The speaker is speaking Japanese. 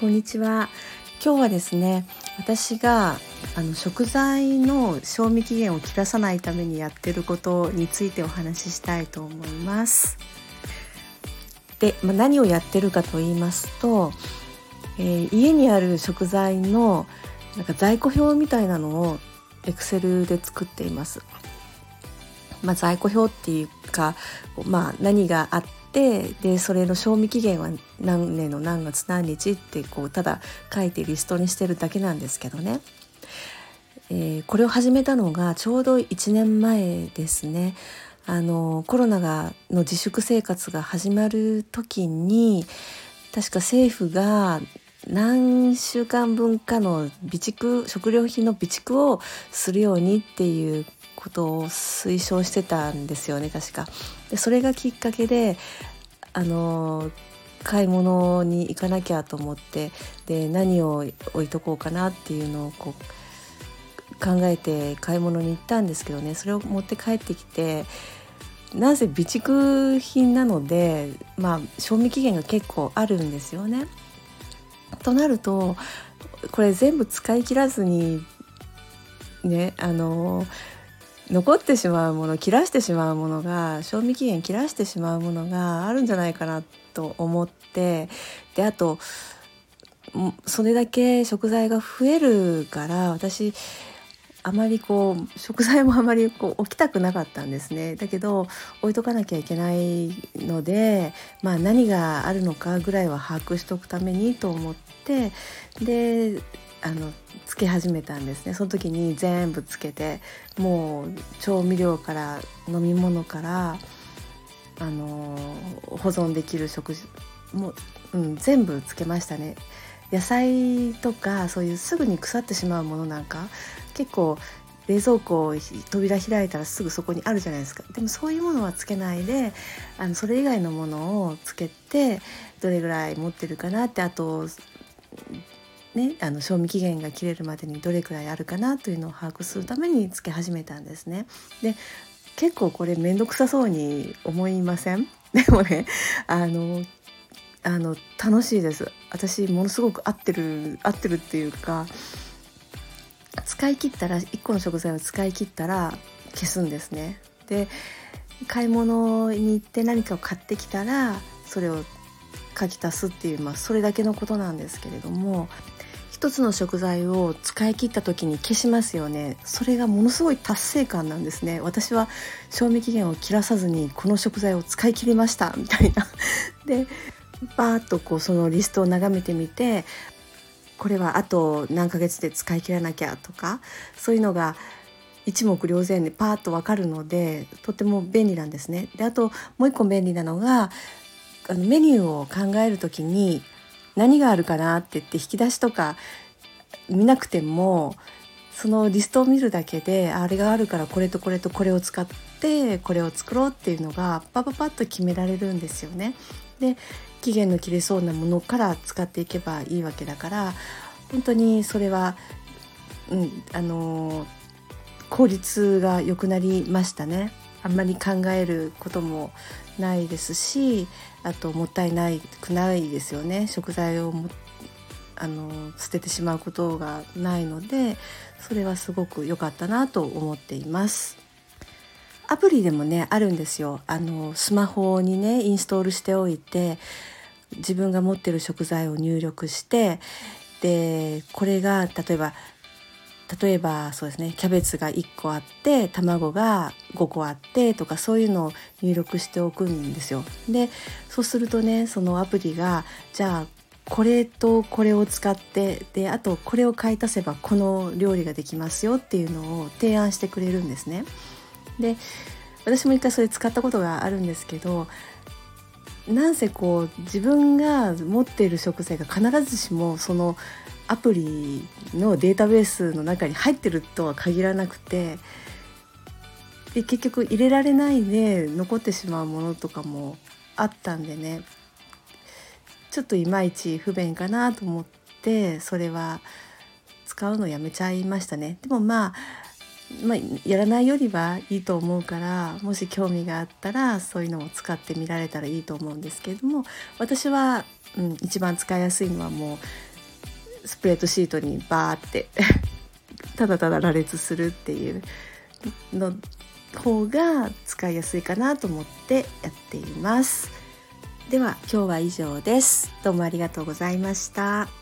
こんにちは。今日はですね私があの食材の賞味期限を切らさないためにやってることについてお話ししたいと思います。で、まあ、何をやってるかと言いますと、えー、家にある食材のなんか在庫表みたいなのをエクセルで作っています。まあ、在庫表っていうか、まあ、何があってでそれの賞味期限は何年の何月何日ってこうただ書いてリストにしてるだけなんですけどね、えー、これを始めたのがちょうど1年前ですね。あのコロナがの自粛生活が始まる時に確か政府が何週間分かの備蓄食料品の備蓄をするようにっていうことを推奨してたんですよね確か。でそれがきっかけであの買い物に行かなきゃと思ってで何を置いとこうかなっていうのをこう考えて買い物に行ったんですけどねそれを持って帰ってきてなぜ備蓄品なので、まあ、賞味期限が結構あるんですよね。となるとこれ全部使い切らずにねあの残ってしまうもの切らしてしまうものが賞味期限切らしてしまうものがあるんじゃないかなと思ってであとそれだけ食材が増えるから私あまりこう食材もあまりこう置きたくなかったんですね。だけど置いとかなきゃいけないので、まあ、何があるのかぐらいは把握しておくためにと思ってであのつけ始めたんですね。その時に全部つけてもう調味料から飲み物からあの保存できる食事もう、うん、全部つけましたね。野菜とかそういうすぐに腐ってしまうものなんか結構冷蔵庫を扉開いたらすぐそこにあるじゃないですか。でもそういうものはつけないであのそれ以外のものをつけてどれぐらい持ってるかなってあとね、あの賞味期限が切れるまでにどれくらいあるかなというのを把握するためにつけ始めたんですね。で結構これ面倒くさそうに思いません？でもねあのあの楽しいです。私ものすごく合ってる合ってるっていうか使い切ったら1個の食材を使い切ったら消すんですね。で買い物に行って何かを買ってきたらそれを書き足すっていう、まあ、それだけのことなんですけれども一つの食材を使い切った時に消しますよね。それがものすごい達成感なんですね。私は賞味期限を切らさずにこの食材を使い切りました。みたいな。でバーッとこうそのリストを眺めてみてこれはあと何ヶ月で使い切らなきゃとかそういうのが一目瞭然でパーッと分かるのでとても便利なんですね。であともう一個便利なのがあのメニューを考える時に何があるかなって言って引き出しとか見なくてもそのリストを見るだけであれがあるからこれとこれとこれを使ってこれを作ろうっていうのがパパパッと決められるんですよね。で期限の切れそうなものから使っていけばいいわけだから本当にそれは、うん、あの効率が良くなりましたね。あんまり考えることもないですしあともったいないくないですよね食材をもあの捨ててしまうことがないのでそれはすごく良かったなと思っています。アプリでもねあるんですよあのスマホにねインストールしておいて自分が持ってる食材を入力してでこれが例えば例えばそうですねキャベツが1個あって卵が5個あってとかそういうのを入力しておくんですよ。でそうするとねそのアプリがじゃあこれとこれを使ってであとこれを買い足せばこの料理ができますよっていうのを提案してくれるんですね。で私も一回それ使ったことがあるんですけどなんせこう自分が持っている食材が必ずしもそのアプリのデータベースの中に入ってるとは限らなくてで結局入れられないで残ってしまうものとかもあったんでねちょっといまいち不便かなと思ってそれは使うのやめちゃいましたね。でもまあまあ、やらないよりはいいと思うからもし興味があったらそういうのを使ってみられたらいいと思うんですけれども私は、うん、一番使いやすいのはもうスプレッドシートにバーって ただただ羅列するっていうの方が使いやすいかなと思ってやっています。では今日は以上です。どうもありがとうございました。